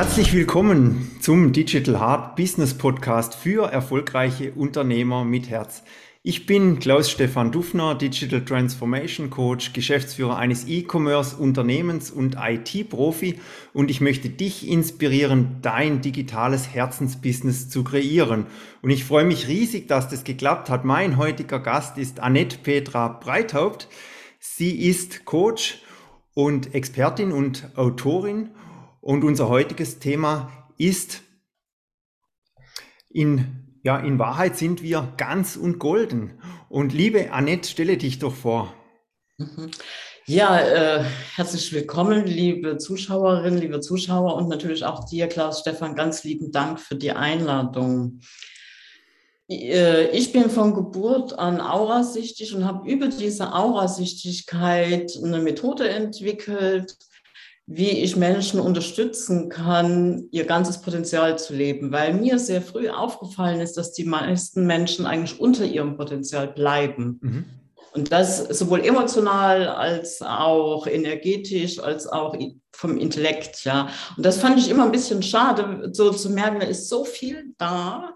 Herzlich willkommen zum Digital Heart Business Podcast für erfolgreiche Unternehmer mit Herz. Ich bin Klaus-Stefan Dufner, Digital Transformation Coach, Geschäftsführer eines E-Commerce Unternehmens und IT-Profi und ich möchte dich inspirieren, dein digitales Herzensbusiness zu kreieren. Und ich freue mich riesig, dass das geklappt hat. Mein heutiger Gast ist Annette Petra Breithaupt. Sie ist Coach und Expertin und Autorin und unser heutiges Thema ist, in, ja, in Wahrheit sind wir ganz und golden. Und liebe Annette, stelle dich doch vor. Mhm. Ja, äh, herzlich willkommen, liebe Zuschauerinnen, liebe Zuschauer und natürlich auch dir, Klaus Stefan, ganz lieben Dank für die Einladung. Äh, ich bin von Geburt an aurasichtig und habe über diese Aurasichtigkeit eine Methode entwickelt, wie ich Menschen unterstützen kann, ihr ganzes Potenzial zu leben, weil mir sehr früh aufgefallen ist, dass die meisten Menschen eigentlich unter ihrem Potenzial bleiben. Mhm. Und das sowohl emotional als auch energetisch, als auch vom Intellekt, ja. Und das fand ich immer ein bisschen schade, so zu merken, da ist so viel da.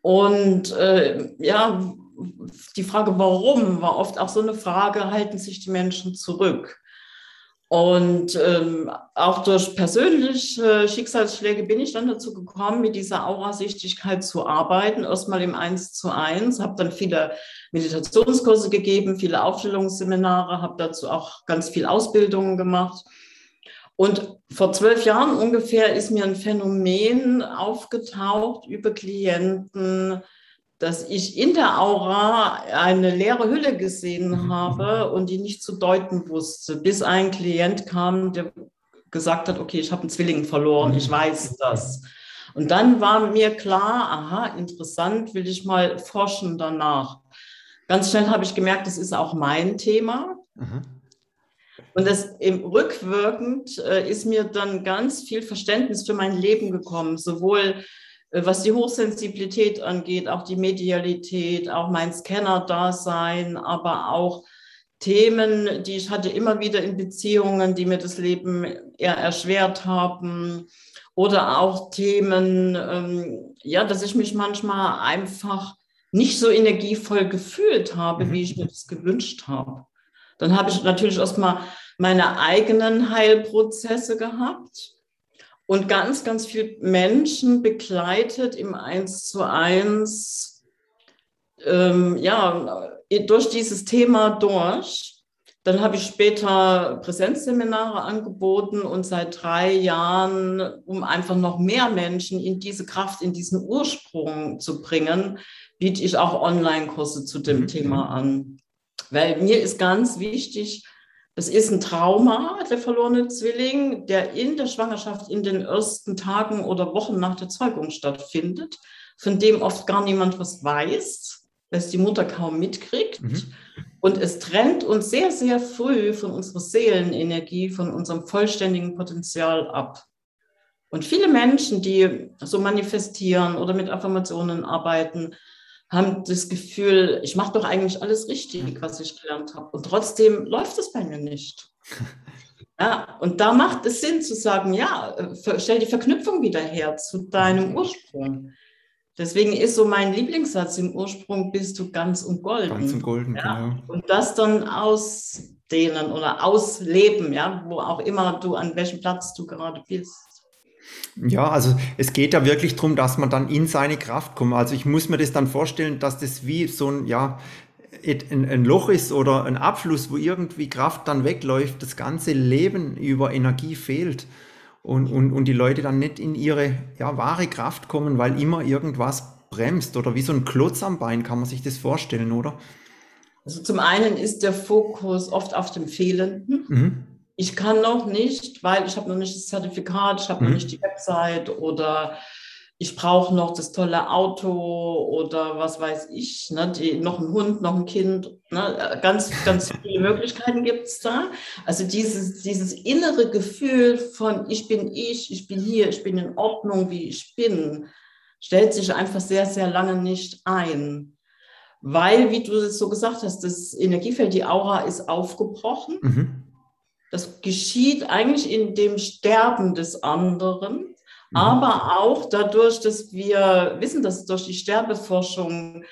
Und äh, ja, die Frage, warum, war oft auch so eine Frage, halten sich die Menschen zurück? Und ähm, auch durch persönliche Schicksalsschläge bin ich dann dazu gekommen, mit dieser Aurasichtigkeit zu arbeiten. Erstmal im Eins zu eins, habe dann viele Meditationskurse gegeben, viele Aufstellungsseminare, habe dazu auch ganz viel Ausbildungen gemacht. Und vor zwölf Jahren ungefähr ist mir ein Phänomen aufgetaucht über Klienten, dass ich in der Aura eine leere Hülle gesehen mhm. habe und die nicht zu deuten wusste, bis ein Klient kam, der gesagt hat, okay, ich habe einen Zwilling verloren, ich mhm. weiß das. Und dann war mir klar, aha, interessant, will ich mal forschen danach. Ganz schnell habe ich gemerkt, das ist auch mein Thema. Mhm. Und das im rückwirkend äh, ist mir dann ganz viel Verständnis für mein Leben gekommen, sowohl was die Hochsensibilität angeht, auch die Medialität, auch mein Scanner-Dasein, aber auch Themen, die ich hatte immer wieder in Beziehungen, die mir das Leben eher erschwert haben. Oder auch Themen, ähm, ja, dass ich mich manchmal einfach nicht so energievoll gefühlt habe, mhm. wie ich mir das gewünscht habe. Dann habe ich natürlich erstmal meine eigenen Heilprozesse gehabt und ganz, ganz viele Menschen begleitet im Eins zu eins, ähm, ja, durch dieses Thema durch. Dann habe ich später Präsenzseminare angeboten und seit drei Jahren, um einfach noch mehr Menschen in diese Kraft, in diesen Ursprung zu bringen, biete ich auch Online-Kurse zu dem mhm. Thema an. Weil mir ist ganz wichtig, es ist ein Trauma, der verlorene Zwilling, der in der Schwangerschaft in den ersten Tagen oder Wochen nach der Zeugung stattfindet, von dem oft gar niemand was weiß, weil es die Mutter kaum mitkriegt. Mhm. Und es trennt uns sehr, sehr früh von unserer Seelenenergie, von unserem vollständigen Potenzial ab. Und viele Menschen, die so manifestieren oder mit Affirmationen arbeiten, haben das Gefühl, ich mache doch eigentlich alles richtig, was ich gelernt habe. Und trotzdem läuft es bei mir nicht. Ja, und da macht es Sinn zu sagen, ja, stell die Verknüpfung wieder her zu deinem Ursprung. Deswegen ist so mein Lieblingssatz, im Ursprung bist du ganz und golden. Ganz und golden, ja? genau. Und das dann ausdehnen oder ausleben, ja, wo auch immer du, an welchem Platz du gerade bist. Ja, also es geht ja wirklich darum, dass man dann in seine Kraft kommt. Also ich muss mir das dann vorstellen, dass das wie so ein, ja, ein, ein Loch ist oder ein Abfluss, wo irgendwie Kraft dann wegläuft, das ganze Leben über Energie fehlt und, und, und die Leute dann nicht in ihre ja, wahre Kraft kommen, weil immer irgendwas bremst oder wie so ein Klotz am Bein, kann man sich das vorstellen, oder? Also zum einen ist der Fokus oft auf dem Fehlenden. Mhm ich kann noch nicht, weil ich habe noch nicht das Zertifikat, ich habe mhm. noch nicht die Website oder ich brauche noch das tolle Auto oder was weiß ich, ne, die, noch ein Hund, noch ein Kind. Ne, ganz, ganz viele Möglichkeiten gibt es da. Also dieses, dieses innere Gefühl von ich bin ich, ich bin hier, ich bin in Ordnung, wie ich bin, stellt sich einfach sehr, sehr lange nicht ein. Weil, wie du es so gesagt hast, das Energiefeld, die Aura ist aufgebrochen. Mhm. Das geschieht eigentlich in dem Sterben des anderen. Mhm. Aber auch dadurch, dass wir wissen, dass durch die Sterbeforschung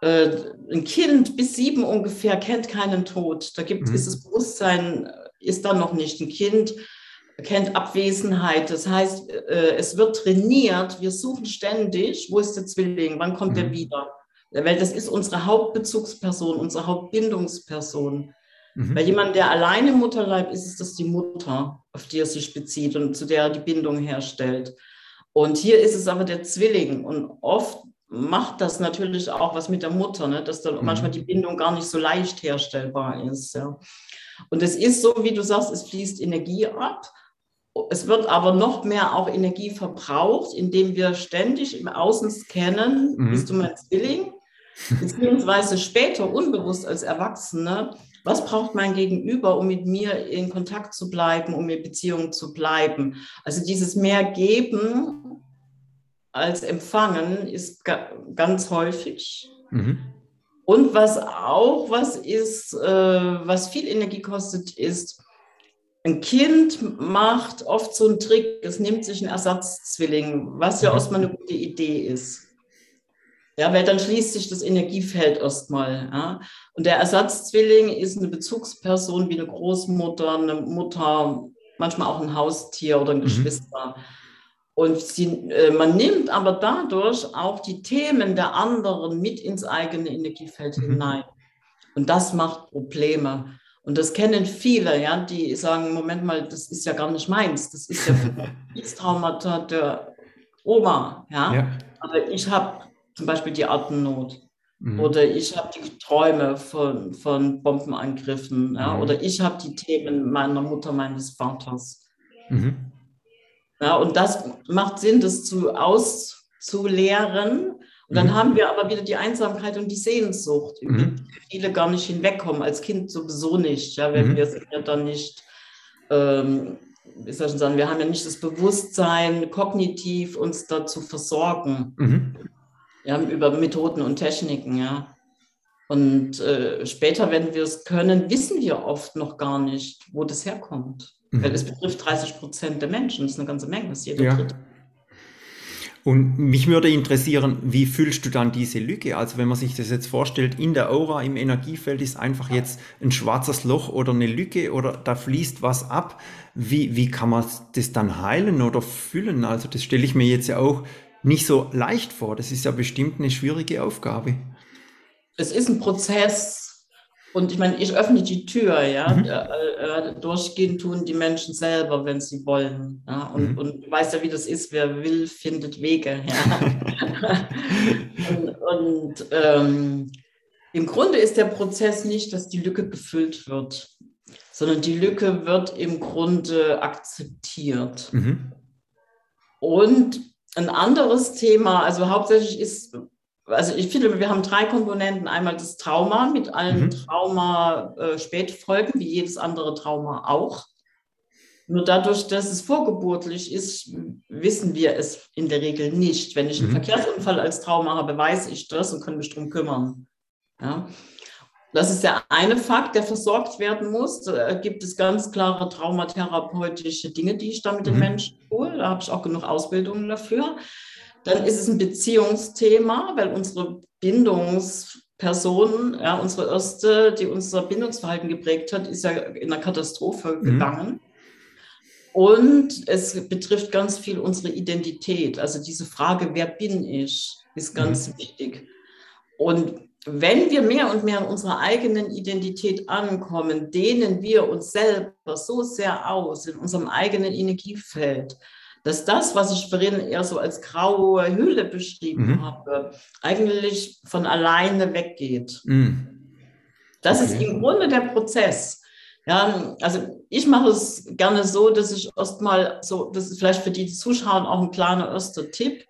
äh, ein Kind bis sieben ungefähr kennt keinen Tod. Da gibt, mhm. ist das Bewusstsein, ist dann noch nicht ein Kind, kennt Abwesenheit. Das heißt, äh, es wird trainiert. Wir suchen ständig, wo ist der Zwilling, wann kommt mhm. er wieder? Weil das ist unsere Hauptbezugsperson, unsere Hauptbindungsperson. Mhm. Bei jemandem, der alleine im Mutterleib ist, ist das die Mutter, auf die er sich bezieht und zu der er die Bindung herstellt. Und hier ist es aber der Zwilling. Und oft macht das natürlich auch was mit der Mutter, ne? dass dann mhm. manchmal die Bindung gar nicht so leicht herstellbar ist. Ja. Und es ist so, wie du sagst, es fließt Energie ab. Es wird aber noch mehr auch Energie verbraucht, indem wir ständig im Außen scannen, mhm. bist du mein Zwilling? Beziehungsweise später unbewusst als Erwachsene was braucht mein Gegenüber, um mit mir in Kontakt zu bleiben, um in Beziehung zu bleiben? Also dieses mehr geben als empfangen ist ganz häufig. Mhm. Und was auch was ist, äh, was viel Energie kostet, ist, ein Kind macht oft so einen Trick, es nimmt sich einen Ersatzzwilling, was ja mhm. erstmal eine gute Idee ist. Ja, weil dann schließt sich das Energiefeld erstmal. Ja. Und der Ersatzzwilling ist eine Bezugsperson wie eine Großmutter, eine Mutter, manchmal auch ein Haustier oder ein mhm. Geschwister. Und sie, äh, man nimmt aber dadurch auch die Themen der anderen mit ins eigene Energiefeld mhm. hinein. Und das macht Probleme. Und das kennen viele, ja, die sagen, Moment mal, das ist ja gar nicht meins. Das ist ja das Traumata der Oma, ja. ja. Aber ich habe zum Beispiel die Atemnot. Mhm. Oder ich habe die Träume von, von Bombenangriffen. Ja? Mhm. Oder ich habe die Themen meiner Mutter, meines Vaters. Mhm. Ja, und das macht Sinn, das zu auszuleeren. Und dann mhm. haben wir aber wieder die Einsamkeit und die Sehnsucht, über die mhm. viele gar nicht hinwegkommen, als Kind sowieso nicht, ja, wenn wir sind ja dann nicht, ähm, wie soll ich sagen, wir haben ja nicht das Bewusstsein, kognitiv uns da zu versorgen. Mhm ja, über Methoden und Techniken, ja. Und äh, später, wenn wir es können, wissen wir oft noch gar nicht, wo das herkommt. Mhm. Weil es betrifft 30 Prozent der Menschen. Das ist eine ganze Menge, das ist jeder ja. Dritte. Und mich würde interessieren, wie füllst du dann diese Lücke? Also wenn man sich das jetzt vorstellt, in der Aura, im Energiefeld ist einfach jetzt ein schwarzes Loch oder eine Lücke oder da fließt was ab. Wie, wie kann man das dann heilen oder füllen? Also das stelle ich mir jetzt ja auch nicht so leicht vor. Das ist ja bestimmt eine schwierige Aufgabe. Es ist ein Prozess und ich meine, ich öffne die Tür, ja. Mhm. Äh, äh, durchgehen tun die Menschen selber, wenn sie wollen. Ja? Und, mhm. und du weißt ja, wie das ist, wer will, findet Wege. Ja? und, und ähm, im Grunde ist der Prozess nicht, dass die Lücke gefüllt wird, sondern die Lücke wird im Grunde akzeptiert. Mhm. Und ein anderes Thema, also hauptsächlich ist, also ich finde, wir haben drei Komponenten. Einmal das Trauma mit allen mhm. Trauma-Spätfolgen, wie jedes andere Trauma auch. Nur dadurch, dass es vorgeburtlich ist, wissen wir es in der Regel nicht. Wenn ich einen mhm. Verkehrsunfall als Trauma habe, weiß ich das und kann mich darum kümmern. Ja? Das ist der eine Fakt, der versorgt werden muss. Da gibt es ganz klare traumatherapeutische Dinge, die ich da mit den mhm. Menschen tue. Da habe ich auch genug Ausbildungen dafür. Dann ist es ein Beziehungsthema, weil unsere Bindungsperson, ja, unsere erste, die unser Bindungsverhalten geprägt hat, ist ja in einer Katastrophe mhm. gegangen. Und es betrifft ganz viel unsere Identität. Also diese Frage, wer bin ich, ist ganz mhm. wichtig. Und wenn wir mehr und mehr in unserer eigenen Identität ankommen, dehnen wir uns selber so sehr aus in unserem eigenen Energiefeld, dass das, was ich vorhin eher so als graue Hülle beschrieben mhm. habe, eigentlich von alleine weggeht. Mhm. Das okay. ist im Grunde der Prozess. Ja, also ich mache es gerne so, dass ich erstmal so, das ist vielleicht für die Zuschauer auch ein kleiner erster Tipp,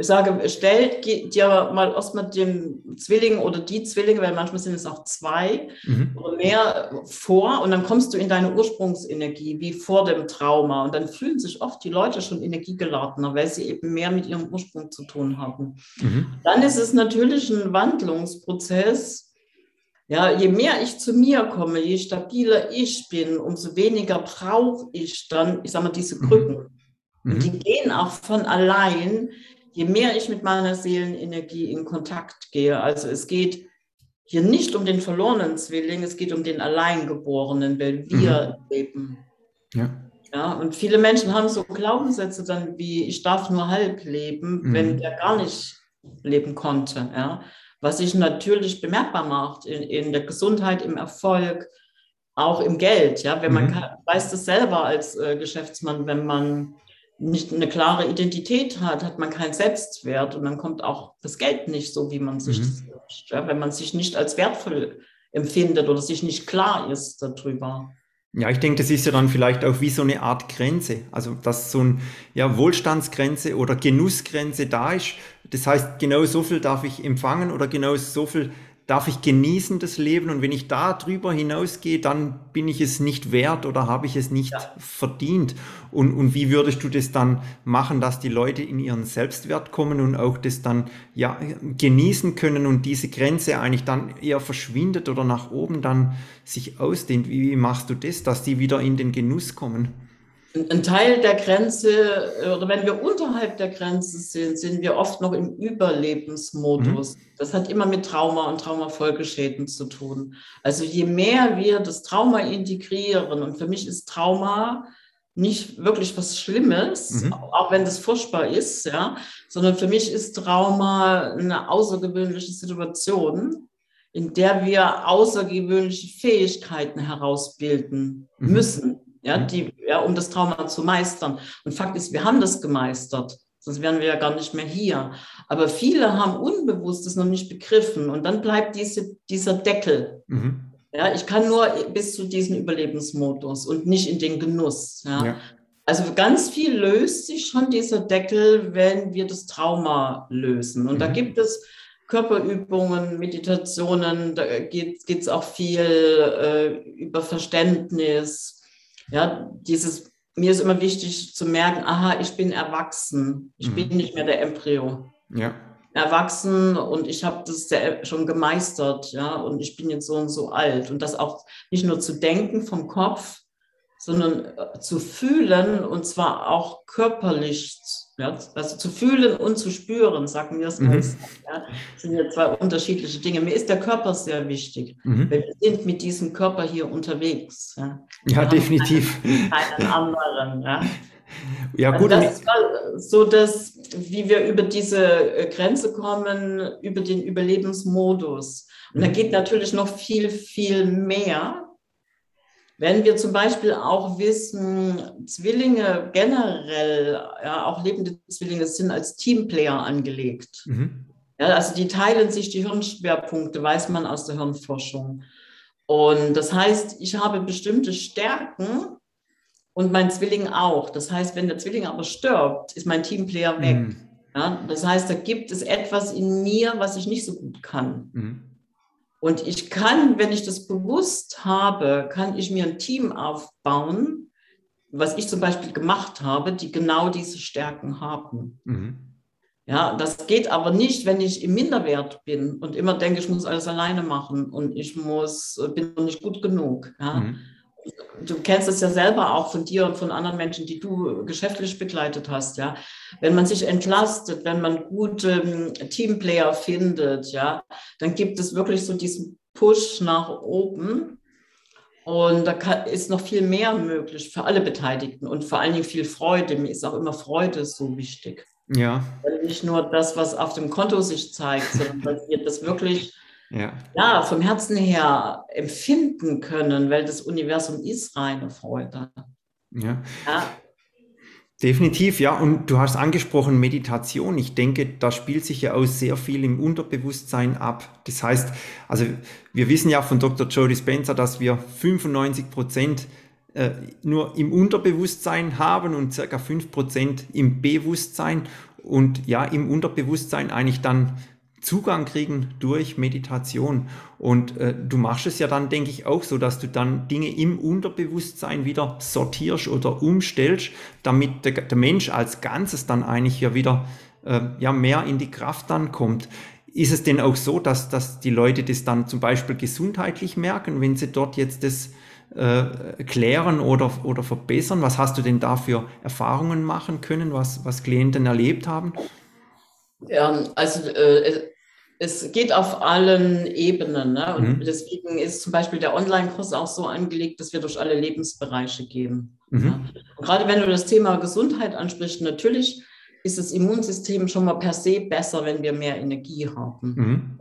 ich sage, stellt dir mal erstmal den Zwilling oder die Zwillinge, weil manchmal sind es auch zwei mhm. oder mehr vor und dann kommst du in deine Ursprungsenergie, wie vor dem Trauma. Und dann fühlen sich oft die Leute schon energiegeladener, weil sie eben mehr mit ihrem Ursprung zu tun haben. Mhm. Dann ist es natürlich ein Wandlungsprozess. Ja, je mehr ich zu mir komme, je stabiler ich bin, umso weniger brauche ich dann, ich sage mal, diese mhm. Krücken. Mhm. Und die gehen auch von allein, je mehr ich mit meiner Seelenenergie in Kontakt gehe. Also es geht hier nicht um den verlorenen Zwilling, es geht um den Alleingeborenen, weil wir mhm. leben. Ja. Ja, und viele Menschen haben so Glaubenssätze dann wie, ich darf nur halb leben, mhm. wenn der gar nicht leben konnte. Ja? Was sich natürlich bemerkbar macht in, in der Gesundheit, im Erfolg, auch im Geld. Ja? Wenn man mhm. kann, weiß das selber als äh, Geschäftsmann, wenn man nicht eine klare Identität hat, hat man keinen Selbstwert und dann kommt auch das Geld nicht so, wie man sich mhm. das wünscht. Ja? Wenn man sich nicht als wertvoll empfindet oder sich nicht klar ist darüber. Ja, ich denke, das ist ja dann vielleicht auch wie so eine Art Grenze. Also, dass so ein ja, Wohlstandsgrenze oder Genussgrenze da ist. Das heißt, genau so viel darf ich empfangen oder genau so viel darf ich genießen das Leben und wenn ich da drüber hinausgehe, dann bin ich es nicht wert oder habe ich es nicht ja. verdient. Und, und wie würdest du das dann machen, dass die Leute in ihren Selbstwert kommen und auch das dann ja genießen können und diese Grenze eigentlich dann eher verschwindet oder nach oben dann sich ausdehnt? Wie, wie machst du das, dass die wieder in den Genuss kommen? Ein Teil der Grenze, oder wenn wir unterhalb der Grenze sind, sind wir oft noch im Überlebensmodus. Mhm. Das hat immer mit Trauma und Traumafolgeschäden zu tun. Also je mehr wir das Trauma integrieren, und für mich ist Trauma nicht wirklich was Schlimmes, mhm. auch wenn das furchtbar ist, ja, sondern für mich ist Trauma eine außergewöhnliche Situation, in der wir außergewöhnliche Fähigkeiten herausbilden mhm. müssen ja, mhm. die, ja, um das Trauma zu meistern. Und Fakt ist, wir haben das gemeistert, sonst wären wir ja gar nicht mehr hier. Aber viele haben unbewusst das noch nicht begriffen und dann bleibt diese, dieser Deckel. Mhm. Ja, ich kann nur bis zu diesem Überlebensmodus und nicht in den Genuss. Ja. ja. Also ganz viel löst sich schon dieser Deckel, wenn wir das Trauma lösen. Und mhm. da gibt es Körperübungen, Meditationen, da geht es auch viel äh, über Verständnis, ja, dieses, mir ist immer wichtig zu merken, aha, ich bin erwachsen. Ich mhm. bin nicht mehr der Embryo. Ja. Erwachsen und ich habe das schon gemeistert, ja, und ich bin jetzt so und so alt. Und das auch nicht nur zu denken vom Kopf, sondern äh, zu fühlen und zwar auch körperlich ja, also zu fühlen und zu spüren, sagen wir es mhm. ganz. Ja, sind ja zwei unterschiedliche Dinge. Mir ist der Körper sehr wichtig, mhm. wir sind mit diesem Körper hier unterwegs. Ja, ja definitiv. Keinen, keinen anderen. Ja. Ja, also gut. Also das ist so, dass, wie wir über diese äh, Grenze kommen, über den Überlebensmodus. Und mhm. da geht natürlich noch viel, viel mehr. Wenn wir zum Beispiel auch wissen, Zwillinge generell, ja, auch lebende Zwillinge sind als Teamplayer angelegt. Mhm. Ja, also die teilen sich die Hirnschwerpunkte, weiß man aus der Hirnforschung. Und das heißt, ich habe bestimmte Stärken und mein Zwilling auch. Das heißt, wenn der Zwilling aber stirbt, ist mein Teamplayer weg. Mhm. Ja, das heißt, da gibt es etwas in mir, was ich nicht so gut kann. Mhm. Und ich kann, wenn ich das bewusst habe, kann ich mir ein Team aufbauen, was ich zum Beispiel gemacht habe, die genau diese Stärken haben. Mhm. Ja, das geht aber nicht, wenn ich im Minderwert bin und immer denke, ich muss alles alleine machen und ich muss, bin noch nicht gut genug. Ja. Mhm du kennst es ja selber auch von dir und von anderen Menschen, die du geschäftlich begleitet hast, ja. Wenn man sich entlastet, wenn man gute ähm, Teamplayer findet, ja, dann gibt es wirklich so diesen Push nach oben. Und da kann, ist noch viel mehr möglich für alle Beteiligten und vor allen Dingen viel Freude. Mir ist auch immer Freude so wichtig. Ja. Nicht nur das, was auf dem Konto sich zeigt, sondern dass wir das wirklich ja. ja, vom Herzen her empfinden können, weil das Universum ist reine Freude. Ja. ja. Definitiv, ja. Und du hast angesprochen Meditation. Ich denke, da spielt sich ja auch sehr viel im Unterbewusstsein ab. Das heißt, also wir wissen ja von Dr. Joe Dispenza, dass wir 95 Prozent äh, nur im Unterbewusstsein haben und circa 5 Prozent im Bewusstsein und ja, im Unterbewusstsein eigentlich dann Zugang kriegen durch Meditation. Und äh, du machst es ja dann, denke ich, auch so, dass du dann Dinge im Unterbewusstsein wieder sortierst oder umstellst, damit der, der Mensch als Ganzes dann eigentlich ja wieder äh, ja, mehr in die Kraft dann kommt. Ist es denn auch so, dass, dass die Leute das dann zum Beispiel gesundheitlich merken, wenn sie dort jetzt das äh, klären oder, oder verbessern? Was hast du denn da für Erfahrungen machen können, was, was Klienten erlebt haben? Ja, also äh, es geht auf allen Ebenen. Ne? Und mhm. deswegen ist zum Beispiel der Online-Kurs auch so angelegt, dass wir durch alle Lebensbereiche gehen. Mhm. Ja? gerade wenn du das Thema Gesundheit ansprichst, natürlich ist das Immunsystem schon mal per se besser, wenn wir mehr Energie haben. Mhm.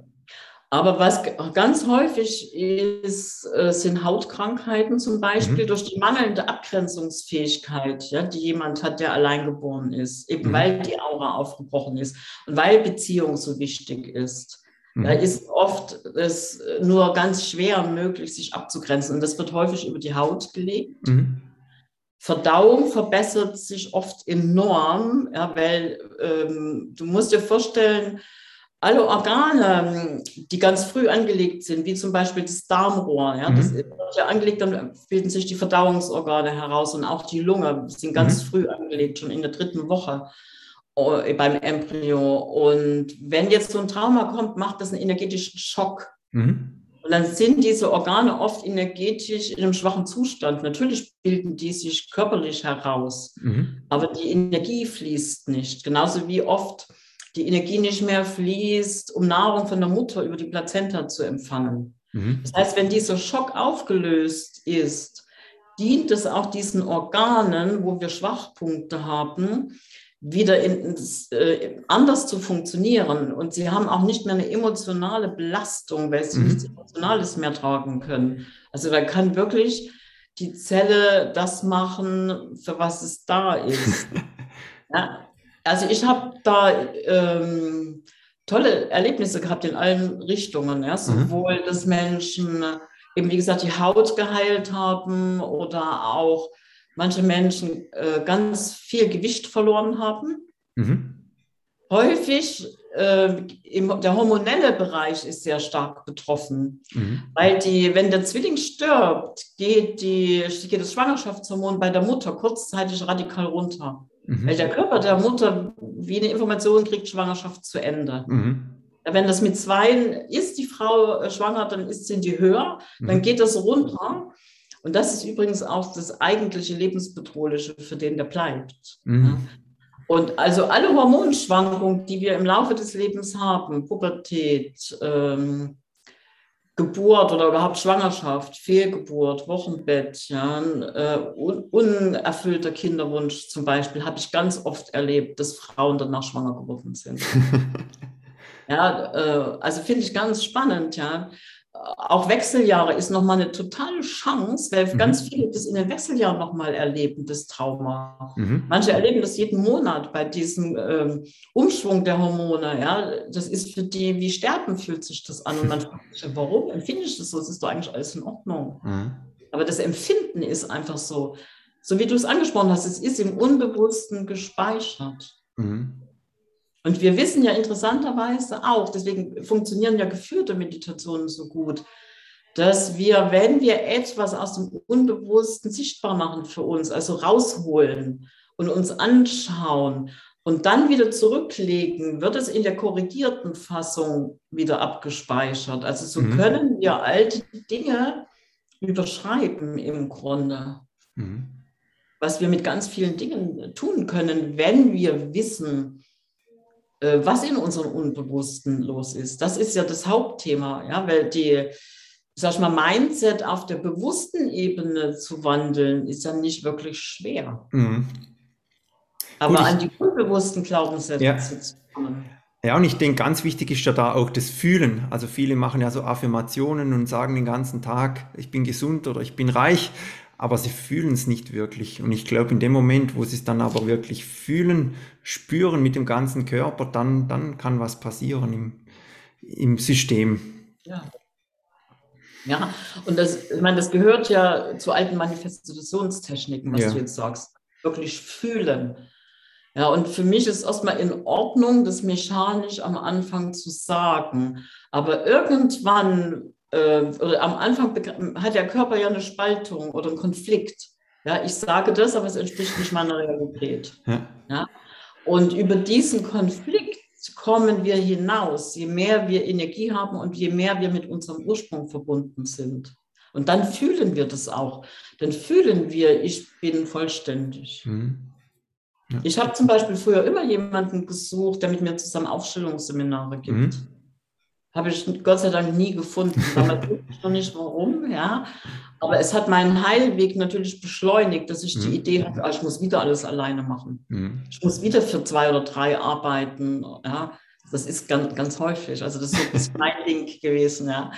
Aber was ganz häufig ist, äh, sind Hautkrankheiten zum Beispiel mhm. durch die mangelnde Abgrenzungsfähigkeit, ja, die jemand hat, der allein geboren ist, eben mhm. weil die Aura aufgebrochen ist und weil Beziehung so wichtig ist. Mhm. Da ist oft es nur ganz schwer möglich, sich abzugrenzen. Und das wird häufig über die Haut gelegt. Mhm. Verdauung verbessert sich oft enorm, ja, weil ähm, du musst dir vorstellen, alle Organe, die ganz früh angelegt sind, wie zum Beispiel das Darmrohr, ja, mhm. das wird ja angelegt, dann bilden sich die Verdauungsorgane heraus und auch die Lunge sind ganz mhm. früh angelegt, schon in der dritten Woche äh, beim Embryo. Und wenn jetzt so ein Trauma kommt, macht das einen energetischen Schock. Mhm. Und dann sind diese Organe oft energetisch in einem schwachen Zustand. Natürlich bilden die sich körperlich heraus, mhm. aber die Energie fließt nicht. Genauso wie oft die Energie nicht mehr fließt, um Nahrung von der Mutter über die Plazenta zu empfangen. Mhm. Das heißt, wenn dieser Schock aufgelöst ist, dient es auch diesen Organen, wo wir Schwachpunkte haben, wieder in, äh, anders zu funktionieren. Und sie haben auch nicht mehr eine emotionale Belastung, weil sie mhm. nichts Emotionales mehr tragen können. Also da kann wirklich die Zelle das machen, für was es da ist. ja, also ich habe da ähm, tolle Erlebnisse gehabt in allen Richtungen. Ja? Mhm. Sowohl, dass Menschen eben, wie gesagt, die Haut geheilt haben oder auch manche Menschen äh, ganz viel Gewicht verloren haben. Mhm. Häufig äh, im, der hormonelle Bereich ist sehr stark betroffen, mhm. weil die, wenn der Zwilling stirbt, geht, die, geht das Schwangerschaftshormon bei der Mutter kurzzeitig radikal runter. Mhm. Weil der Körper der Mutter wie eine Information kriegt, Schwangerschaft zu Ende. Mhm. Wenn das mit zwei ist, die Frau äh, schwanger, dann ist sie in die höher, dann mhm. geht das runter. Und das ist übrigens auch das eigentliche Lebensbedrohliche für den, der bleibt. Mhm. Und also alle Hormonschwankungen, die wir im Laufe des Lebens haben, Pubertät, ähm, Geburt oder überhaupt Schwangerschaft, Fehlgeburt, Wochenbett, ja, äh, un unerfüllter Kinderwunsch zum Beispiel, habe ich ganz oft erlebt, dass Frauen danach schwanger geworden sind. ja, äh, also finde ich ganz spannend, ja auch Wechseljahre ist nochmal eine totale Chance, weil mhm. ganz viele das in den Wechseljahren nochmal erleben, das Trauma. Mhm. Manche erleben das jeden Monat bei diesem ähm, Umschwung der Hormone. Ja, das ist für die, wie Sterben fühlt sich das an. Und man fragt sich, warum empfinde ich das so? Es ist doch eigentlich alles in Ordnung. Mhm. Aber das Empfinden ist einfach so, so wie du es angesprochen hast, es ist im Unbewussten gespeichert. Mhm. Und wir wissen ja interessanterweise auch, deswegen funktionieren ja geführte Meditationen so gut, dass wir, wenn wir etwas aus dem Unbewussten sichtbar machen für uns, also rausholen und uns anschauen und dann wieder zurücklegen, wird es in der korrigierten Fassung wieder abgespeichert. Also so mhm. können wir alte Dinge überschreiben im Grunde. Mhm. Was wir mit ganz vielen Dingen tun können, wenn wir wissen, was in unserem Unbewussten los ist. Das ist ja das Hauptthema, ja, weil die, sag ich mal, Mindset auf der bewussten Ebene zu wandeln, ist ja nicht wirklich schwer. Mhm. Aber Gut, an die unbewussten Glaubenssätze ja. zu kommen. Ja, und ich denke, ganz wichtig ist ja da auch das Fühlen. Also viele machen ja so Affirmationen und sagen den ganzen Tag, ich bin gesund oder ich bin reich aber sie fühlen es nicht wirklich. Und ich glaube, in dem Moment, wo sie es dann aber wirklich fühlen, spüren mit dem ganzen Körper, dann, dann kann was passieren im, im System. Ja. Ja, und das, ich meine, das gehört ja zu alten Manifestationstechniken, was ja. du jetzt sagst. Wirklich fühlen. Ja, und für mich ist erstmal in Ordnung, das mechanisch am Anfang zu sagen. Aber irgendwann äh, am Anfang hat der Körper ja eine Spaltung oder einen Konflikt. Ja, ich sage das, aber es entspricht nicht meiner Realität. Ja. ja. Und über diesen Konflikt kommen wir hinaus, je mehr wir Energie haben und je mehr wir mit unserem Ursprung verbunden sind. Und dann fühlen wir das auch. Dann fühlen wir, ich bin vollständig. Mhm. Ja. Ich habe zum Beispiel früher immer jemanden gesucht, der mit mir zusammen Aufstellungsseminare gibt. Mhm. Habe ich Gott sei Dank nie gefunden. Damals weiß ich noch nicht warum, ja. Aber es hat meinen Heilweg natürlich beschleunigt, dass ich mhm. die Idee hatte, ah, ich muss wieder alles alleine machen. Mhm. Ich muss wieder für zwei oder drei arbeiten, ja. Das ist ganz, ganz häufig. Also das ist mein Ding gewesen, ja.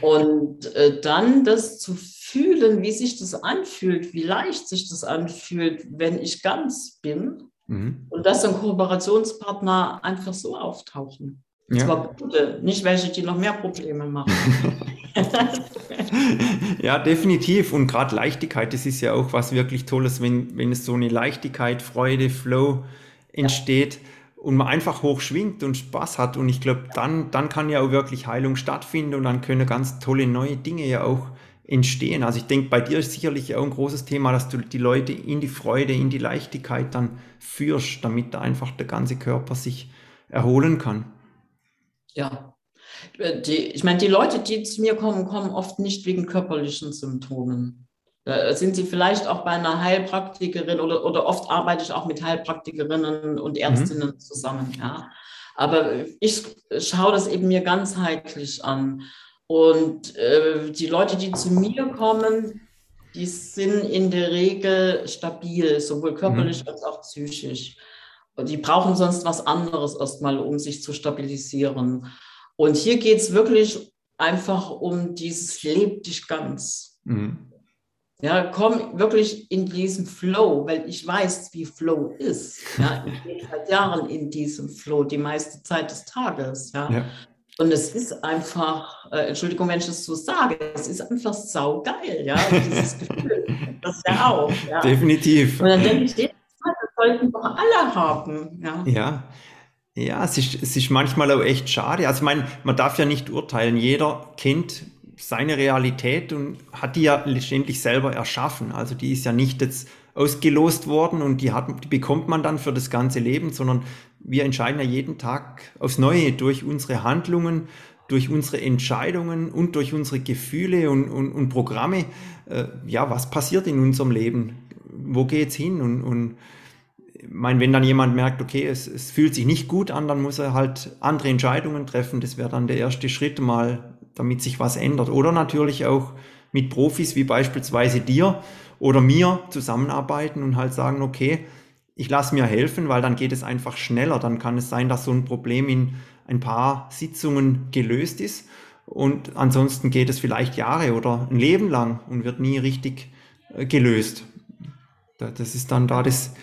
Und äh, dann das zu fühlen, wie sich das anfühlt, wie leicht sich das anfühlt, wenn ich ganz bin. Mhm. Und dass dann Kooperationspartner einfach so auftauchen. Ja. Zwar gute, nicht welche, die noch mehr Probleme machen. ja, definitiv. Und gerade Leichtigkeit, das ist ja auch was wirklich Tolles, wenn, wenn es so eine Leichtigkeit, Freude, Flow entsteht. Ja und man einfach hoch schwingt und Spaß hat. Und ich glaube, dann, dann kann ja auch wirklich Heilung stattfinden und dann können ganz tolle neue Dinge ja auch entstehen. Also ich denke, bei dir ist sicherlich auch ein großes Thema, dass du die Leute in die Freude, in die Leichtigkeit dann führst, damit da einfach der ganze Körper sich erholen kann. Ja. Die, ich meine, die Leute, die zu mir kommen, kommen oft nicht wegen körperlichen Symptomen. Da sind Sie vielleicht auch bei einer Heilpraktikerin oder, oder oft arbeite ich auch mit Heilpraktikerinnen und mhm. Ärztinnen mhm. zusammen. Ja. Aber ich schaue das eben mir ganzheitlich an. Und äh, die Leute, die zu mir kommen, die sind in der Regel stabil, sowohl körperlich mhm. als auch psychisch. Die brauchen sonst was anderes erstmal, um sich zu stabilisieren. Und hier geht es wirklich einfach um dieses Leb dich ganz. Mhm. Ja, komm wirklich in diesen Flow, weil ich weiß, wie Flow ist. Ja, ich bin seit Jahren in diesem Flow, die meiste Zeit des Tages. Ja. ja. Und es ist einfach, äh, Entschuldigung, wenn ich das so sage, es ist einfach saugeil, ja, dieses Gefühl. Das ja auch. Ja. Definitiv. Und dann denke ich, das sollten doch alle haben. Ja. ja. Ja, es ist, es ist manchmal auch echt schade. Also, ich meine, man darf ja nicht urteilen. Jeder kennt seine Realität und hat die ja letztendlich selber erschaffen. Also die ist ja nicht jetzt ausgelost worden und die, hat, die bekommt man dann für das ganze Leben, sondern wir entscheiden ja jeden Tag aufs Neue durch unsere Handlungen, durch unsere Entscheidungen und durch unsere Gefühle und, und, und Programme, äh, ja, was passiert in unserem Leben? Wo geht's hin? Und, und meine, wenn dann jemand merkt, okay, es, es fühlt sich nicht gut an, dann muss er halt andere Entscheidungen treffen. Das wäre dann der erste Schritt, mal damit sich was ändert. Oder natürlich auch mit Profis wie beispielsweise dir oder mir zusammenarbeiten und halt sagen, okay, ich lasse mir helfen, weil dann geht es einfach schneller. Dann kann es sein, dass so ein Problem in ein paar Sitzungen gelöst ist und ansonsten geht es vielleicht Jahre oder ein Leben lang und wird nie richtig äh, gelöst. Das ist dann da das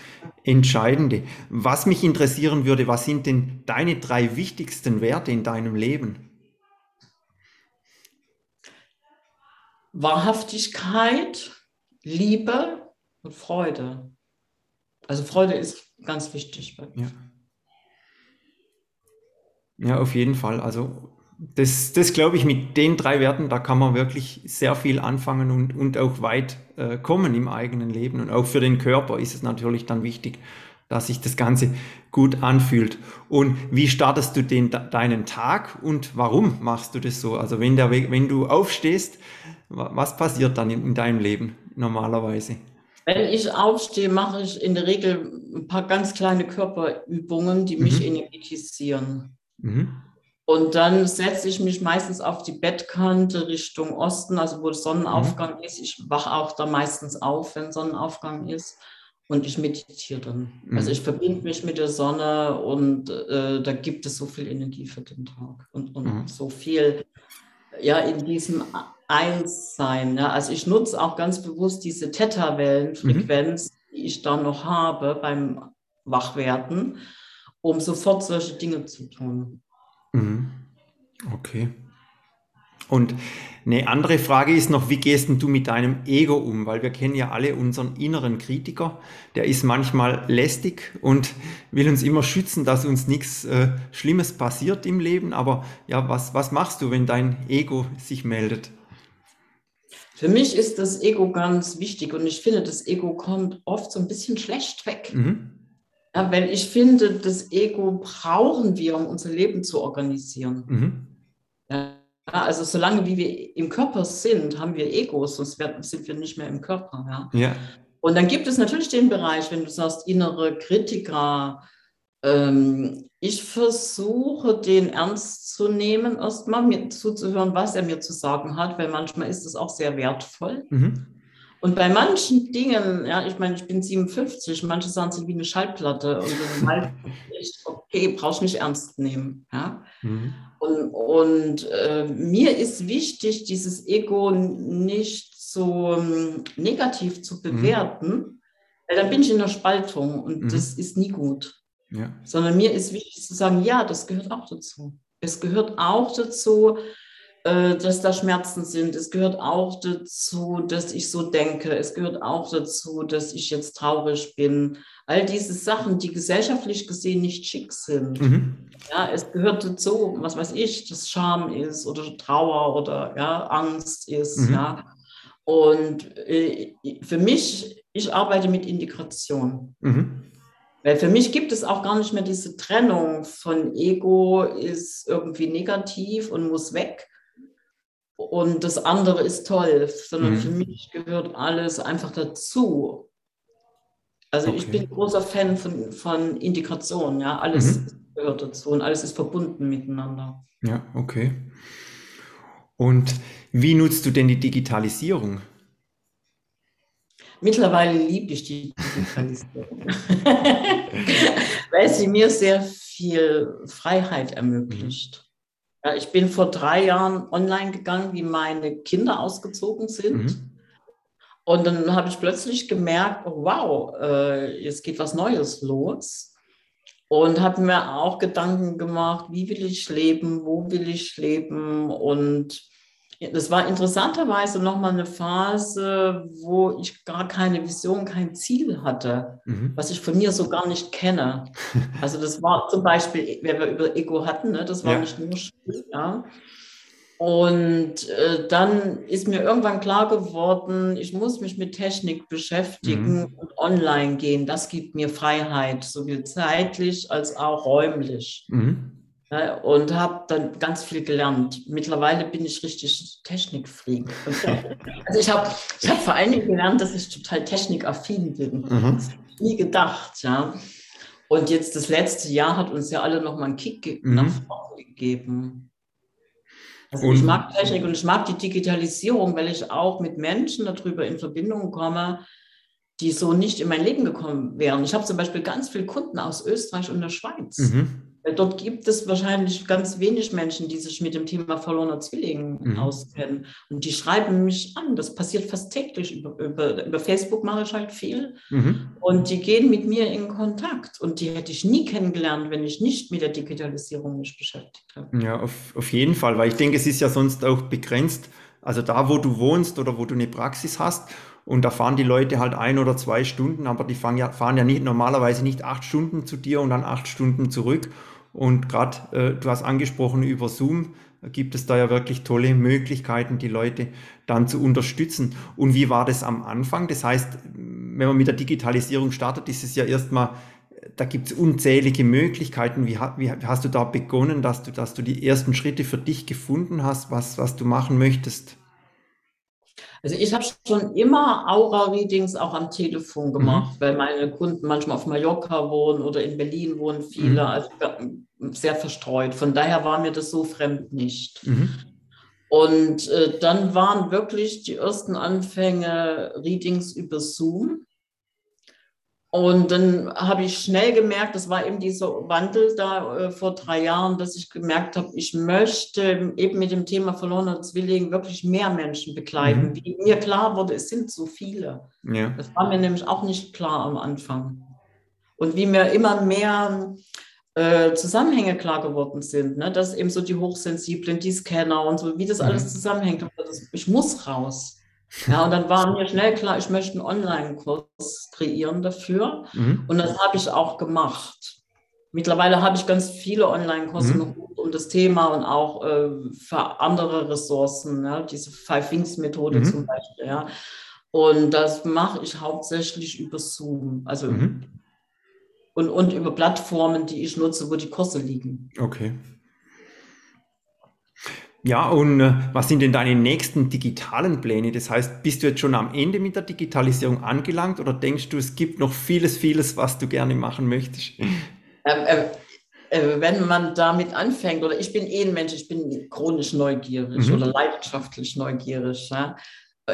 Entscheidende. Was mich interessieren würde, was sind denn deine drei wichtigsten Werte in deinem Leben? Wahrhaftigkeit, Liebe und Freude. Also Freude ist ganz wichtig bei mir. Ja. ja, auf jeden Fall. Also das, das glaube ich, mit den drei Werten, da kann man wirklich sehr viel anfangen und, und auch weit äh, kommen im eigenen Leben. Und auch für den Körper ist es natürlich dann wichtig, dass sich das Ganze gut anfühlt. Und wie startest du den, deinen Tag und warum machst du das so? Also wenn, der, wenn du aufstehst, was passiert dann in, in deinem Leben normalerweise? Wenn ich aufstehe, mache ich in der Regel ein paar ganz kleine Körperübungen, die mich mhm. energetisieren. Mhm. Und dann setze ich mich meistens auf die Bettkante Richtung Osten, also wo Sonnenaufgang mhm. ist. Ich wache auch da meistens auf, wenn Sonnenaufgang ist. Und ich meditiere dann. Mhm. Also ich verbinde mich mit der Sonne und äh, da gibt es so viel Energie für den Tag und, und mhm. so viel ja in diesem Einssein. Ja. Also ich nutze auch ganz bewusst diese Theta-Wellenfrequenz, mhm. die ich da noch habe beim Wachwerden, um sofort solche Dinge zu tun. Mhm. Okay. Und eine andere Frage ist noch, wie gehst du mit deinem Ego um? Weil wir kennen ja alle unseren inneren Kritiker. Der ist manchmal lästig und will uns immer schützen, dass uns nichts äh, Schlimmes passiert im Leben. Aber ja, was, was machst du, wenn dein Ego sich meldet? Für mich ist das Ego ganz wichtig und ich finde, das Ego kommt oft so ein bisschen schlecht weg. Mhm. Ja, weil ich finde, das Ego brauchen wir, um unser Leben zu organisieren. Mhm. Ja, Ja, also solange wie wir im Körper sind, haben wir Egos, sonst sind wir nicht mehr im Körper. Ja? ja. Und dann gibt es natürlich den Bereich, wenn du sagst, innere Kritiker. Ähm, ich versuche, den ernst zu nehmen, erstmal mir zuzuhören, was er mir zu sagen hat, weil manchmal ist es auch sehr wertvoll. Mhm. Und bei manchen Dingen, ja, ich meine, ich bin 57, manche sagen sie wie eine Schallplatte und dann ich, okay, brauchst nicht ernst nehmen. Ja? Mhm. Und, und äh, mir ist wichtig, dieses Ego nicht so ähm, negativ zu mhm. bewerten, mhm. weil dann bin ich in der Spaltung und mhm. das ist nie gut. Ja. Sondern mir ist wichtig zu sagen, ja, das gehört auch dazu. Es gehört auch dazu, dass da Schmerzen sind. Es gehört auch dazu, dass ich so denke. Es gehört auch dazu, dass ich jetzt traurig bin. All diese Sachen, die gesellschaftlich gesehen nicht schick sind. Mhm. Ja, es gehört dazu, was weiß ich, dass Scham ist oder Trauer oder ja, Angst ist. Mhm. Ja. Und äh, für mich, ich arbeite mit Integration. Mhm. Weil für mich gibt es auch gar nicht mehr diese Trennung von Ego ist irgendwie negativ und muss weg, und das andere ist toll, sondern mhm. für mich gehört alles einfach dazu. Also okay. ich bin großer Fan von, von Integration, ja, alles mhm. gehört dazu und alles ist verbunden miteinander. Ja, okay. Und wie nutzt du denn die Digitalisierung? Mittlerweile liebe ich die Digitalisierung, weil sie mir sehr viel Freiheit ermöglicht. Ja, ich bin vor drei Jahren online gegangen, wie meine Kinder ausgezogen sind. Mhm. Und dann habe ich plötzlich gemerkt, oh, wow, äh, jetzt geht was Neues los. Und habe mir auch Gedanken gemacht, wie will ich leben, wo will ich leben und das war interessanterweise nochmal eine Phase, wo ich gar keine Vision, kein Ziel hatte, mhm. was ich von mir so gar nicht kenne. Also das war zum Beispiel, wenn wir über Ego hatten, ne, das war ja. nicht nur Spiel, ja. Und äh, dann ist mir irgendwann klar geworden, ich muss mich mit Technik beschäftigen mhm. und online gehen. Das gibt mir Freiheit, sowohl zeitlich als auch räumlich. Mhm und habe dann ganz viel gelernt. Mittlerweile bin ich richtig Technikfreak. also ich habe ich hab vor allen Dingen gelernt, dass ich total technikaffin bin. Mhm. Das ich nie gedacht, ja. Und jetzt das letzte Jahr hat uns ja alle nochmal einen Kick mhm. nach vorne gegeben. Also ich mag Technik und ich mag die Digitalisierung, weil ich auch mit Menschen darüber in Verbindung komme, die so nicht in mein Leben gekommen wären. Ich habe zum Beispiel ganz viele Kunden aus Österreich und der Schweiz. Mhm. Dort gibt es wahrscheinlich ganz wenig Menschen, die sich mit dem Thema verlorener Zwilling mhm. auskennen. Und die schreiben mich an. Das passiert fast täglich. Über, über, über Facebook mache ich halt viel. Mhm. Und die gehen mit mir in Kontakt. Und die hätte ich nie kennengelernt, wenn ich nicht mit der Digitalisierung mich beschäftigt habe. Ja, auf, auf jeden Fall. Weil ich denke, es ist ja sonst auch begrenzt. Also da, wo du wohnst oder wo du eine Praxis hast. Und da fahren die Leute halt ein oder zwei Stunden, aber die fahren ja, fahren ja nicht, normalerweise nicht acht Stunden zu dir und dann acht Stunden zurück. Und gerade, äh, du hast angesprochen, über Zoom gibt es da ja wirklich tolle Möglichkeiten, die Leute dann zu unterstützen. Und wie war das am Anfang? Das heißt, wenn man mit der Digitalisierung startet, ist es ja erstmal, da gibt es unzählige Möglichkeiten. Wie, wie, hast du da begonnen, dass du, dass du die ersten Schritte für dich gefunden hast, was, was du machen möchtest? Also ich habe schon immer Aura-Readings auch am Telefon mhm. gemacht, mhm. weil meine Kunden manchmal auf Mallorca wohnen oder in Berlin wohnen viele, mhm. also sehr verstreut. Von daher war mir das so fremd nicht. Mhm. Und äh, dann waren wirklich die ersten Anfänge Readings über Zoom. Und dann habe ich schnell gemerkt, das war eben dieser Wandel da äh, vor drei Jahren, dass ich gemerkt habe, ich möchte eben mit dem Thema verlorener Zwilling wirklich mehr Menschen begleiten. Mhm. Wie mir klar wurde, es sind so viele. Ja. Das war mir nämlich auch nicht klar am Anfang. Und wie mir immer mehr äh, Zusammenhänge klar geworden sind, ne? dass eben so die Hochsensiblen, die Scanner und so, wie das mhm. alles zusammenhängt. Ich muss raus. Ja, und dann war mir schnell klar, ich möchte einen Online-Kurs kreieren dafür. Mhm. Und das habe ich auch gemacht. Mittlerweile habe ich ganz viele Online-Kurse mhm. um das Thema und auch äh, für andere Ressourcen, ja, diese Five Things-Methode mhm. zum Beispiel. Ja. Und das mache ich hauptsächlich über Zoom. Also mhm. und, und über Plattformen, die ich nutze, wo die Kurse liegen. Okay. Ja, und äh, was sind denn deine nächsten digitalen Pläne? Das heißt, bist du jetzt schon am Ende mit der Digitalisierung angelangt oder denkst du, es gibt noch vieles, vieles, was du gerne machen möchtest? Ähm, äh, äh, wenn man damit anfängt, oder ich bin eh ein Mensch, ich bin chronisch neugierig mhm. oder leidenschaftlich neugierig. Ja?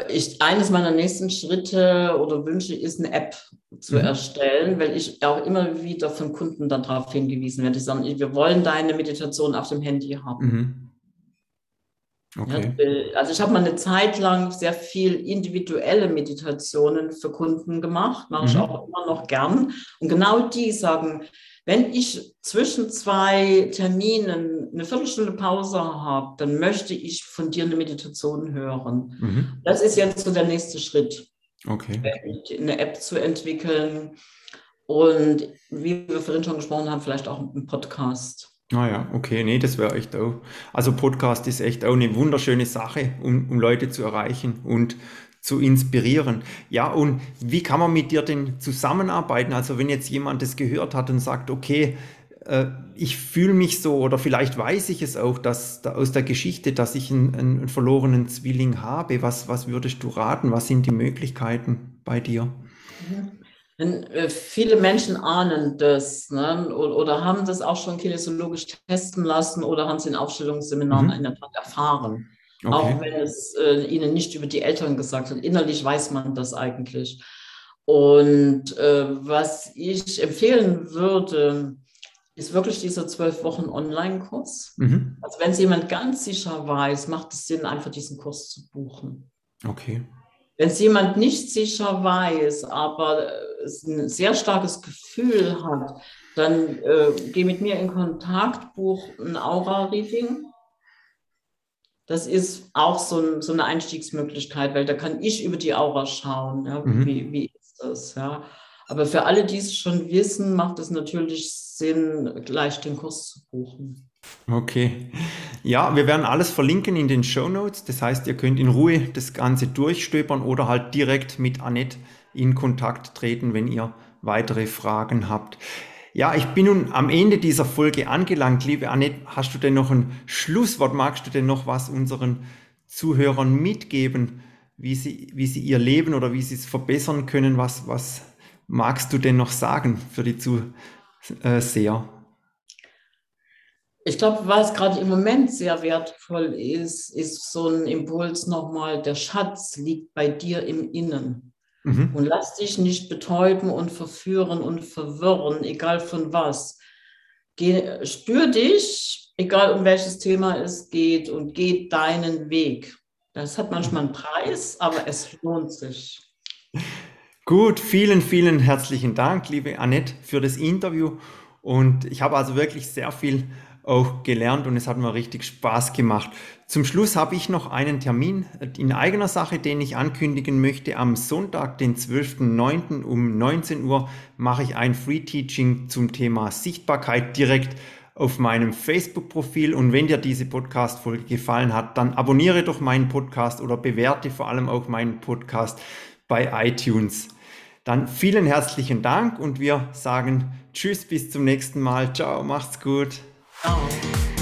Ich, eines meiner nächsten Schritte oder Wünsche ist, eine App zu mhm. erstellen, weil ich auch immer wieder von Kunden darauf hingewiesen werde, die sagen, wir wollen deine Meditation auf dem Handy haben. Mhm. Okay. Ja, also ich habe mal eine Zeit lang sehr viel individuelle Meditationen für Kunden gemacht, mache mhm. ich auch immer noch gern. Und genau die sagen, wenn ich zwischen zwei Terminen eine Viertelstunde Pause habe, dann möchte ich von dir eine Meditation hören. Mhm. Das ist jetzt so der nächste Schritt. Okay. Eine App zu entwickeln und wie wir vorhin schon gesprochen haben, vielleicht auch einen Podcast. Ah ja, okay, nee, das wäre echt auch. Also Podcast ist echt auch eine wunderschöne Sache, um, um Leute zu erreichen und zu inspirieren. Ja, und wie kann man mit dir denn zusammenarbeiten? Also wenn jetzt jemand das gehört hat und sagt, okay, äh, ich fühle mich so oder vielleicht weiß ich es auch, dass da aus der Geschichte, dass ich einen, einen verlorenen Zwilling habe. Was, was würdest du raten? Was sind die Möglichkeiten bei dir? Mhm. Äh, viele Menschen ahnen das ne? oder, haben das auch schon kinesiologisch testen lassen oder haben es in Aufstellungsseminaren mhm. in der Tat erfahren. Okay. Auch wenn es äh, ihnen nicht über die Eltern gesagt wird. Innerlich weiß man das eigentlich. Und äh, was ich empfehlen würde, ist wirklich dieser zwölf Wochen Online-Kurs. Mhm. Also wenn es jemand ganz sicher weiß, macht es Sinn, einfach diesen Kurs zu buchen. Okay. Wenn es jemand nicht sicher weiß, aber ein sehr starkes Gefühl hat, dann äh, geh mit mir in Kontakt, buch ein Aura-Reading. Das ist auch so, ein, so, eine Einstiegsmöglichkeit, weil da kann ich über die Aura schauen. Ja, mhm. wie, wie ist das? Ja? Aber für alle, die es schon wissen, macht es natürlich Sinn, gleich den Kurs zu buchen. Okay. Ja, wir werden alles verlinken in den Show Notes. Das heißt, ihr könnt in Ruhe das Ganze durchstöbern oder halt direkt mit Annette in Kontakt treten, wenn ihr weitere Fragen habt. Ja, ich bin nun am Ende dieser Folge angelangt. Liebe Annette, hast du denn noch ein Schlusswort? Magst du denn noch was unseren Zuhörern mitgeben, wie sie, wie sie ihr Leben oder wie sie es verbessern können? Was, was magst du denn noch sagen für die Zuseher? Ich glaube, was gerade im Moment sehr wertvoll ist, ist so ein Impuls nochmal, der Schatz liegt bei dir im Innen. Mhm. Und lass dich nicht betäuben und verführen und verwirren, egal von was. Geh, spür dich, egal um welches Thema es geht, und geh deinen Weg. Das hat manchmal einen Preis, aber es lohnt sich. Gut, vielen, vielen herzlichen Dank, liebe Annette, für das Interview. Und ich habe also wirklich sehr viel auch gelernt und es hat mir richtig Spaß gemacht. Zum Schluss habe ich noch einen Termin in eigener Sache, den ich ankündigen möchte. Am Sonntag, den 12.09. um 19 Uhr mache ich ein Free Teaching zum Thema Sichtbarkeit direkt auf meinem Facebook-Profil. Und wenn dir diese Podcast-Folge gefallen hat, dann abonniere doch meinen Podcast oder bewerte vor allem auch meinen Podcast bei iTunes. Dann vielen herzlichen Dank und wir sagen Tschüss, bis zum nächsten Mal. Ciao, macht's gut. Oh.